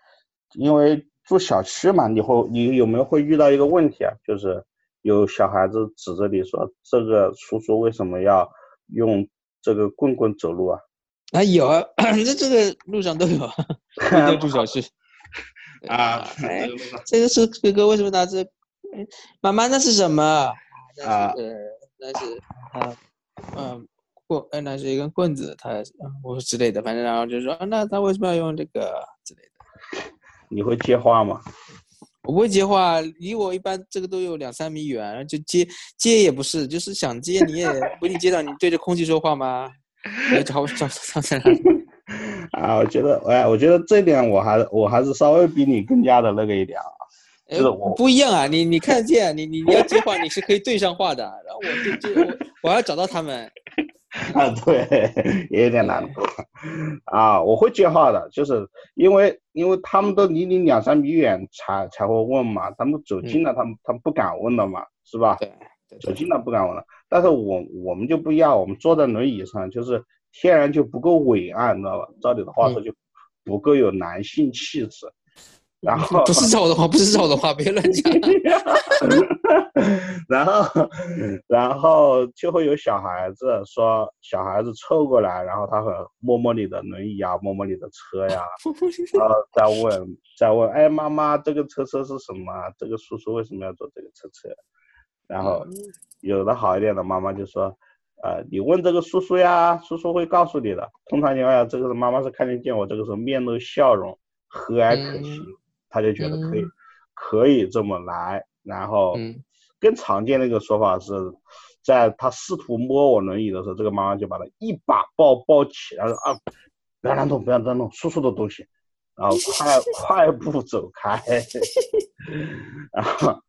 因为住小区嘛，你会你有没有会遇到一个问题啊？就是有小孩子指着你说：“这个叔叔为什么要用这个棍棍走路啊？”啊，有啊，这这个路上都有，都住小区。啊，这个是哥哥为什么拿着？妈妈那是什么？啊。那是他，嗯，棍，哎，那是一根棍子，他，我之类的，反正然后就说，那他为什么要用这个之类的？你会接话吗？我不会接话，离我一般这个都有两三米远，就接接也不是，就是想接你也不一定接到，你对着空气说话吗？你找找找在哪？啊，我觉得，哎，我觉得这点我还我还是稍微比你更加的那个一点啊。哎是我不一样啊，你你看得见，你你你要接话，你是可以对上话的，然后我就接我我要找到他们，啊，对，也有点难度啊。我会接话的，就是因为因为他们都离你两三米远才才会问嘛，他们走近了，他们他们不敢问了嘛，是吧？对对对，走近了不敢问了。但是我我们就不一样，我们坐在轮椅上，就是天然就不够伟岸，你知道吧？照你的话说，就不够有男性气质。然后 不是照我的话，不是照我的话，别乱讲。然后，然后就会有小孩子说，小孩子凑过来，然后他会摸摸你的轮椅啊，摸摸你的车呀，然后再问，再问，哎，妈妈，这个车车是什么啊？这个叔叔为什么要坐这个车车？然后有的好一点的妈妈就说，呃，你问这个叔叔呀，叔叔会告诉你的。通常情况下，这个是妈妈是看得见我这个时候面露笑容，和蔼可亲，她就觉得可以，可以这么来。然后嗯更常见的一个说法是，在他试图摸我轮椅的时候，这个妈妈就把他一把抱抱起，然后说啊，不要乱动，不要乱动，叔叔的东西，然后快 快步走开，然后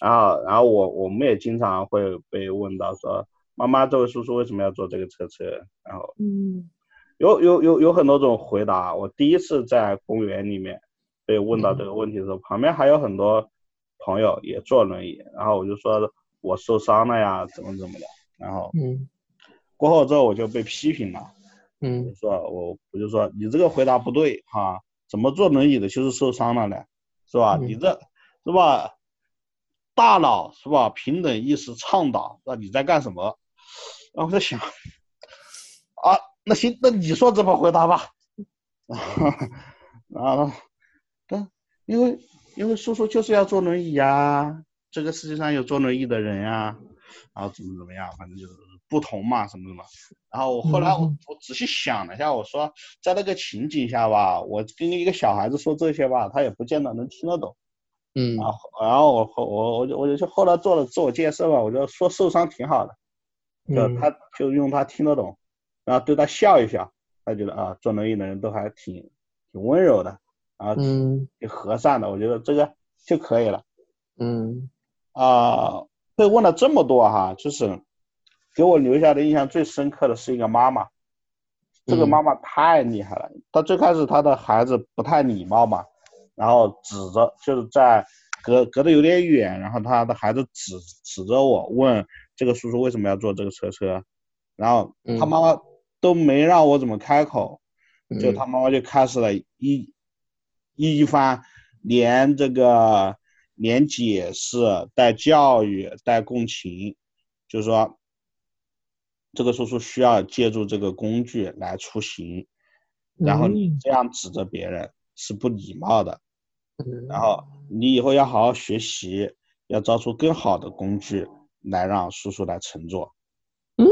然后然后我我们也经常会被问到说，妈妈，这位叔叔为什么要坐这个车车？然后嗯有有有有很多种回答。我第一次在公园里面被问到这个问题的时候，旁边还有很多朋友也坐轮椅，然后我就说我受伤了呀，怎么怎么的。然后嗯过后之后我就被批评了，嗯我说我我就说你这个回答不对哈，怎么坐轮椅的就是受伤了呢？是吧？嗯你这是吧？大脑是吧？平等意识倡导，那你在干什么？然后我在想，啊，那行，那你说怎么回答吧？然 后，但因为因为叔叔就是要坐轮椅呀，这个世界上有坐轮椅的人呀，然后怎么怎么样，反正就是不同嘛，什么什么。然后我后来我嗯我仔细想了一下，我说在那个情景下吧，我跟一个小孩子说这些吧，他也不见得能听得懂。嗯然后然后我后我我就我就去后来做了自我介绍吧，我就说受伤挺好的，就嗯他就用他听得懂，然后对他笑一笑，他觉得啊坐轮椅的人都还挺挺温柔的，然后嗯挺和善的，我觉得这个就可以了。嗯啊、被问了这么多哈，就是给我留下的印象最深刻的是一个妈妈，这个嗯妈妈太厉害了。她最开始她的孩子不太礼貌嘛，然后指着就是在隔隔得有点远，然后她的孩子指指着我问这个叔叔为什么要坐这个车车，然后她嗯。妈妈都没让我怎么开口，就嗯。他妈妈就开始了一一番连这个连解释带教育带共情，就是说这个叔叔需要借助这个工具来出行，然后你嗯。这样指着别人是不礼貌的，嗯。然后你以后要好好学习，要造出更好的工具来让叔叔来乘坐。嗯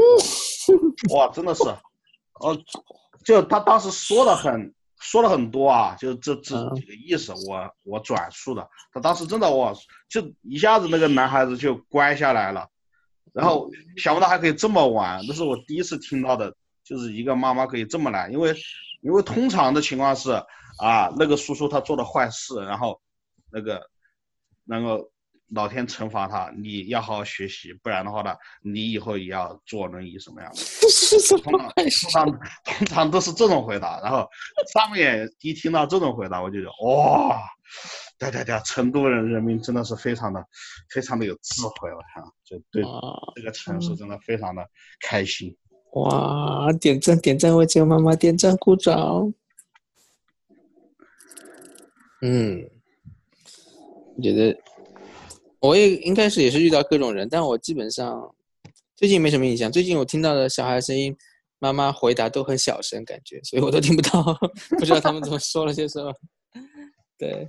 哇，真的是，哦，就他当时说的很说了很多啊，就这这嗯几个意思，我我转述的。他当时真的哇，就一下子那个男孩子就乖下来了，然后想不到还可以这么玩，那是我第一次听到的，就是一个妈妈可以这么来，因为因为通常的情况是啊，那个叔叔他做了坏事，然后那个那个老天惩罚他，你要好好学习，不然的话呢，你以后也要坐轮椅什么样的。通常么通？常通常都是这种回答，然后上面一听到这种回答，我就觉得哇，对对对，成都人人民真的是非常的非常的有智慧，我看就对这个城市真的非常的开心。哇！点赞点赞，为这个妈妈点赞鼓掌。嗯，我觉得我也应该是也是遇到各种人，但我基本上最近没什么印象。最近我听到的小孩声音，妈妈回答都很小声，感觉，所以我都听不到，不知道他们怎么说了些什么。对，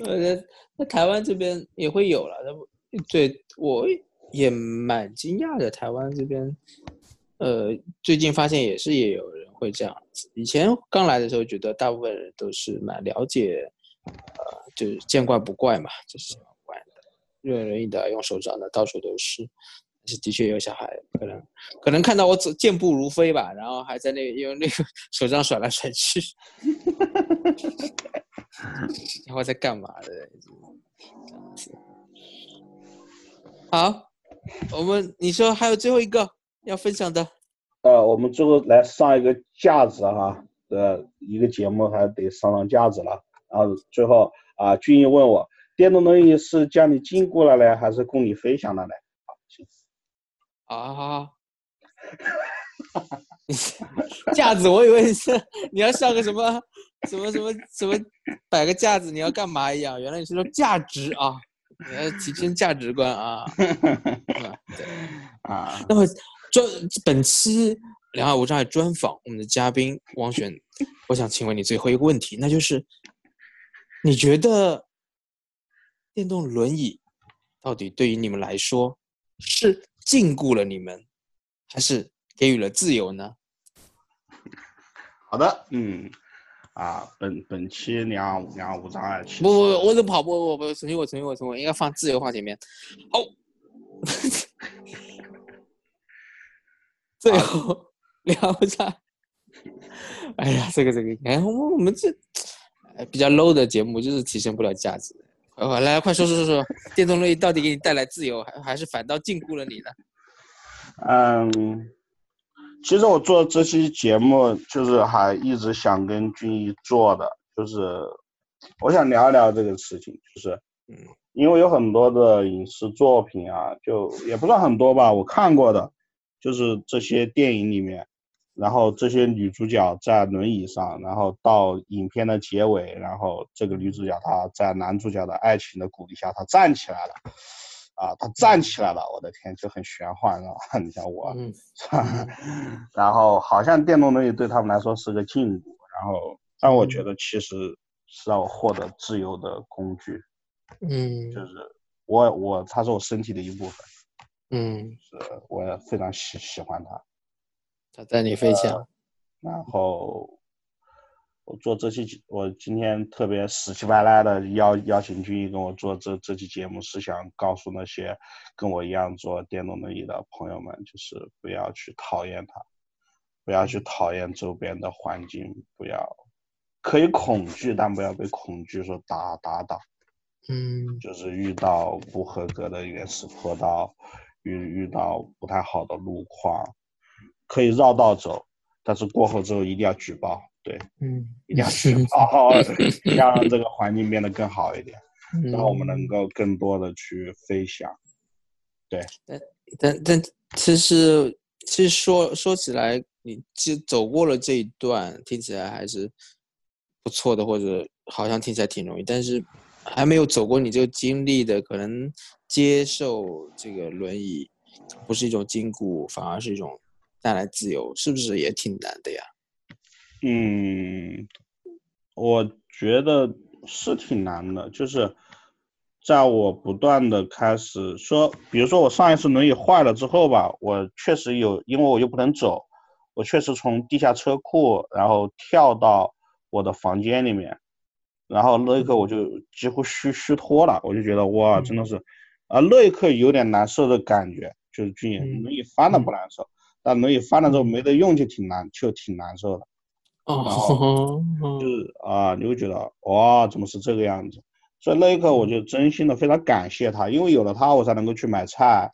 呃，那台湾这边也会有了，那对我也蛮惊讶的。台湾这边，呃，最近发现也是也有人会这样子。以前刚来的时候，觉得大部分人都是蛮了解，呃，就是见怪不怪嘛，就是。热轮椅的用手掌的到处都是，但是的确有小孩可能可能看到我走健步如飞吧，然后还在那用那个手杖甩来甩去，然后在干嘛的？好，我们你说还有最后一个要分享的，呃，我们最后来上一个架子哈，呃，一个节目还得上上架子了。然后最后啊，俊逸问我，电动轮椅是叫你禁锢了呢，还是供你飞翔的呢？啊，架子，我以为是你要上个什么什么什么什么摆个架子，你要干嘛一样？原来你是说价值啊，你要提升价值观啊。对 啊，那么专本期两岸无障碍专访我们的嘉宾汪璇，我想请问你最后一个问题，那就是你觉得电动轮椅到底对于你们来说是禁锢了你们，还是给予了自由呢？好的，嗯，啊，本本期两岸两岸无障碍，其不不不，我得跑，不不不，重新我重新我重新我应该放自由放前面。好，最后聊一下。哎呀，这个这个，哎，我我们这哎比较 low 的节目就是提升不了价值。呃，来快说说说说，电动轮椅到底给你带来自由，还还是反倒禁锢了你呢？嗯，其实我做这期节目，就是还一直想跟俊逸做的，就是我想聊一聊这个事情，就是，嗯因为有很多的影视作品啊，就也不算很多吧，我看过的，就是这些电影里面，然后这些女主角在轮椅上，然后到影片的结尾，然后这个女主角她在男主角的爱情的鼓励下，她站起来了，啊，她站起来了，我的天，就很玄幻啊！你像我，嗯 然后好像电动轮椅对他们来说是个禁锢，然后但我觉得其实是让我获得自由的工具，嗯就是我我它是我身体的一部分，嗯，是我也非常喜喜欢它。它带你飞翔。然后我做这期，我今天特别死乞白赖的邀邀请君毅跟我做这这期节目，是想告诉那些跟我一样做电动轮椅的朋友们，就是不要去讨厌它，不要去讨厌周边的环境，不要可以恐惧，但不要被恐惧所打打倒。嗯就是遇到不合格的原始坡道，遇遇到不太好的路况，可以绕道走，但是过后之后一定要举报，对，嗯一定要举报，要 让这个环境变得更好一点，嗯，让我们能够更多的去飞翔。对但但但其实其实说说起来，你其实走过了这一段，听起来还是不错的，或者好像听起来挺容易，但是还没有走过你这个经历的，可能接受这个轮椅不是一种禁锢，反而是一种带来自由，是不是也挺难的呀？嗯，我觉得是挺难的，就是在我不断的开始说，比如说我上一次轮椅坏了之后吧，我确实有，因为我又不能走，我确实从地下车库然后跳到我的房间里面，然后那一刻我就几乎虚虚脱了，我就觉得哇，真的是，啊，那一刻有点难受的感觉，就是俊逸嗯轮椅翻了不难受，但轮椅翻了之后没得用就挺难，就挺难受的。哦，就是啊，你会觉得哇，怎么是这个样子？所以那一刻我就真心的非常感谢他，因为有了他，我才能够去买菜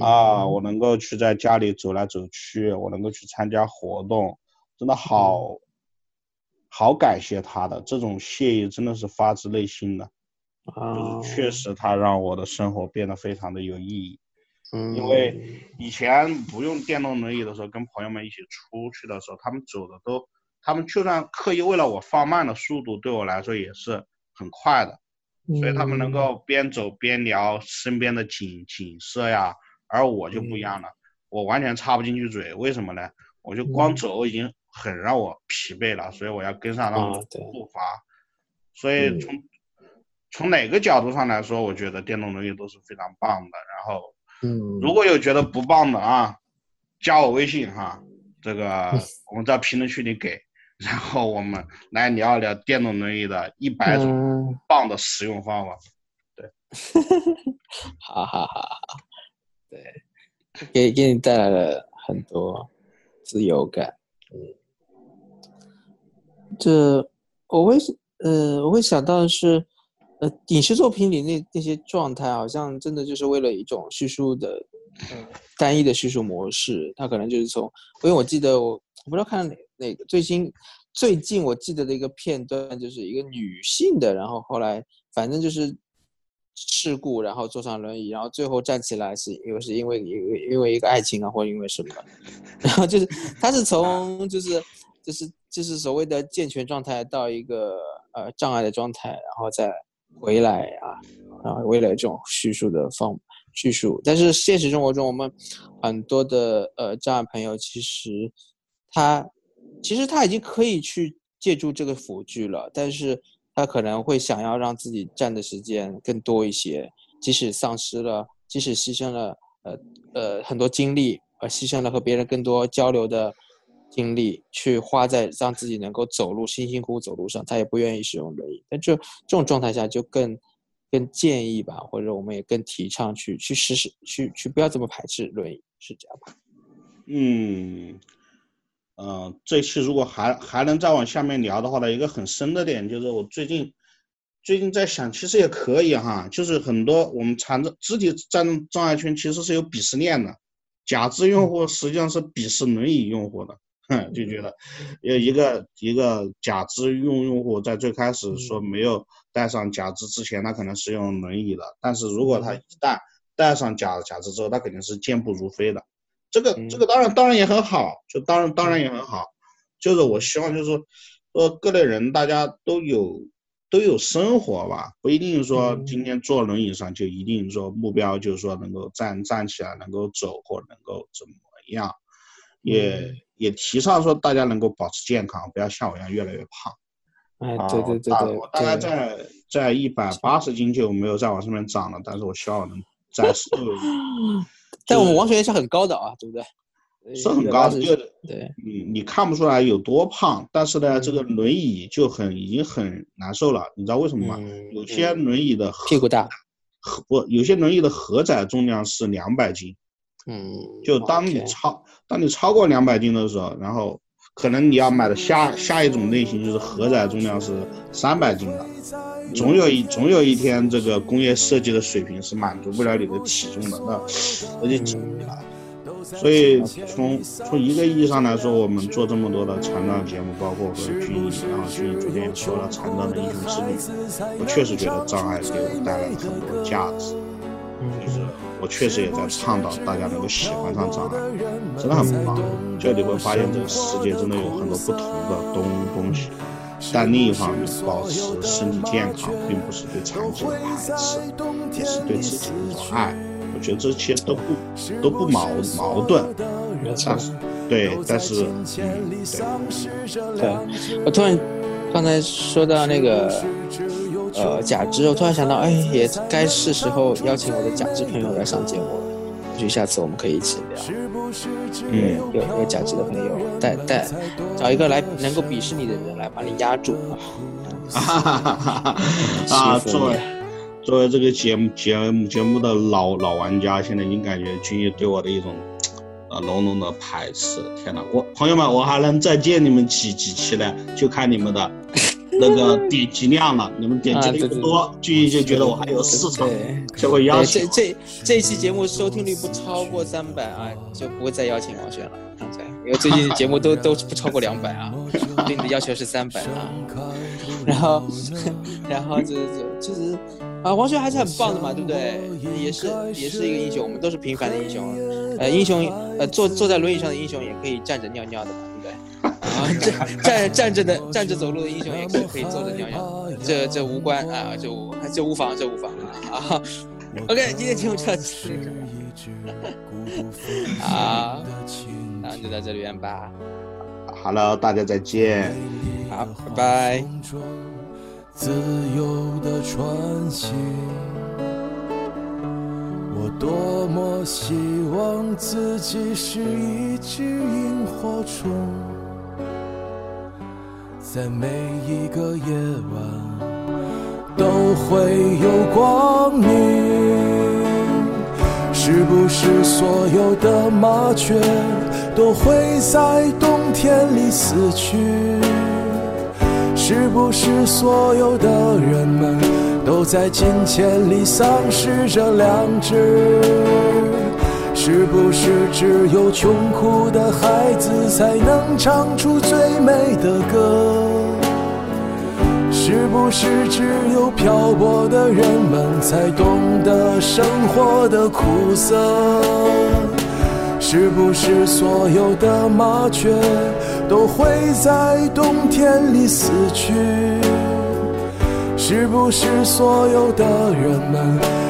啊，我能够去在家里走来走去，我能够去参加活动，真的好好感谢他的这种谢意，真的是发自内心的。啊，就是确实，他让我的生活变得非常的有意义。嗯，因为以前不用电动轮椅的时候，跟朋友们一起出去的时候，他们走的都，他们就算刻意为了我放慢的速度，对我来说也是很快的，所以他们能够边走边聊身边的景景色呀，而我就不一样了，我完全插不进去嘴，为什么呢？我就光嗯。走已经很让我疲惫了，所以我要跟上他们的步伐，所以嗯。从从哪个角度上来说，我觉得电动轮椅都是非常棒的，然后。嗯，如果有觉得不棒的啊，加我微信哈，这个嗯 我们在评论区里给然后我们来聊一聊电动轮椅的一百种嗯，棒的使用方法。好好好好，对，给给你带来了很多自由感。嗯，这我会是呃，我会想到的是，呃，影视作品里那那些状态，好像真的就是为了一种叙述的，呃，单一的叙述模式。它可能就是从，因为我记得我我不知道看哪哪个最新最近我记得的一个片段，就是一个女性的，然后后来反正就是事故，然后坐上轮椅，然后最后站起来是因为是因为因为因为一个爱情啊，或者因为什么，然后就是他是从就是就是就是所谓的健全状态到一个呃障碍的状态，然后再回来啊，然后为了这种叙述的方叙述，但是现实生活中我们很多的呃障碍朋友其实他其实他已经可以去借助这个辅具了，但是他可能会想要让自己站的时间更多一些，即使丧失了，即使牺牲了呃呃很多精力，呃牺牲了和别人更多交流的精力，去花在让自己能够走路辛辛苦苦走路上，他也不愿意使用轮椅。但这这种状态下就更更建议吧，或者我们也更提倡去去试试，去去不要这么排斥轮椅，是这样吧？嗯，呃，这期如果还还能再往下面聊的话呢，一个很深的点就是我最近最近在想，其实也可以哈，就是很多我们残障肢体障障碍群其实是有鄙视链的，假肢用户实际上是鄙视轮椅用户的，哼，就觉得有一个一个假肢用用户在最开始说没有带上假肢之前，他可能是用轮椅的，但是如果他一旦带上假假肢之后，他肯定是健步如飞的。这个这个当然当然也很好，就当然当然也很好，就是我希望就是说，说各类人大家都有都有生活吧，不一定说今天坐轮椅上就一定说目标就是说能够站站起来，能够走或能够怎么样，也也提倡说大家能够保持健康，不要像我一样越来越胖。哎，啊对对对对，我大概在在一百八十斤就没有再往上面长了，但是我希望能再 瘦一点。但我们王学员是很高的啊，对不对？是很高的，就是对，你你看不出来有多胖，但是呢，这嗯个轮椅就很已经很难受了，你知道为什么吗？嗯有些轮椅的屁股大，合不，有些轮椅的荷载重量是两百斤，嗯，就当你超当你超过两百斤的时候，然后可能你要买的下下一种类型就是荷载重量是三百斤的，总有一总有一天这个工业设计的水平是满足不了你的体重的，那那就紧了。所以从从一个意义上来说，我们做这么多的残障节目，包括和军医，然后军医昨天也说了残障的英雄之旅，我确实觉得障碍给我带来了很多价值，就是我确实也在倡导大家能够喜欢上障碍，真的很棒。就你会发现这个世界真的有很多不同的东东西，但另一方面，保持身体健康并不是对残疾的排斥，也是对自己的一种爱。我觉得这些都不都不矛矛盾，但。是对，但是嗯，对，对，我突然刚才说到那个呃假肢，我突然想到，哎，也该是时候邀请我的假肢朋友来上节目了。也许下次我们可以一起聊。嗯，有有假肢的朋友，带带找一个来能够鄙视你的人来把你压住啊。哈哈哈哈哈 啊！作为作为这个节目节目节目的老老玩家，现在已经感觉君毅对我的一种呃浓浓的排斥。天哪，我朋友们，我还能再见你们几几期呢？就看你们的那个点击量了。你们点击的越啊对对多，俊逸就觉得我还有市场，对。就会邀对，请。这这这一期节目收听率不超过三百啊，就不会再邀请王轩了。对，因为最近的节目都都不超过两百啊，对你的要求是三百啊。然后，然后就就就是啊，王轩还是很棒的嘛，对不对？也是也是一个英雄，我们都是平凡的英雄。呃，英雄呃坐坐在轮椅上的英雄也可以站着尿尿的嘛，对不对？啊，站站站着的站着走路的英雄也可以可以坐着尿尿，这这无关啊，这无这无妨，这无妨啊。啊 OK，今天节目就到这里好，那就到这里边吧。Hello，大家再见。好，拜拜。自由的穿行。我多么希望自己是一只萤火虫，在每一个夜晚都会有光明。是不是所有的麻雀都会在冬天里死去？是不是所有的人们都在金钱里丧失着良知？是不是只有穷苦的孩子才能唱出最美的歌？是不是只有漂泊的人们才懂得生活的苦涩？是不是所有的麻雀都会在冬天里死去？是不是所有的人们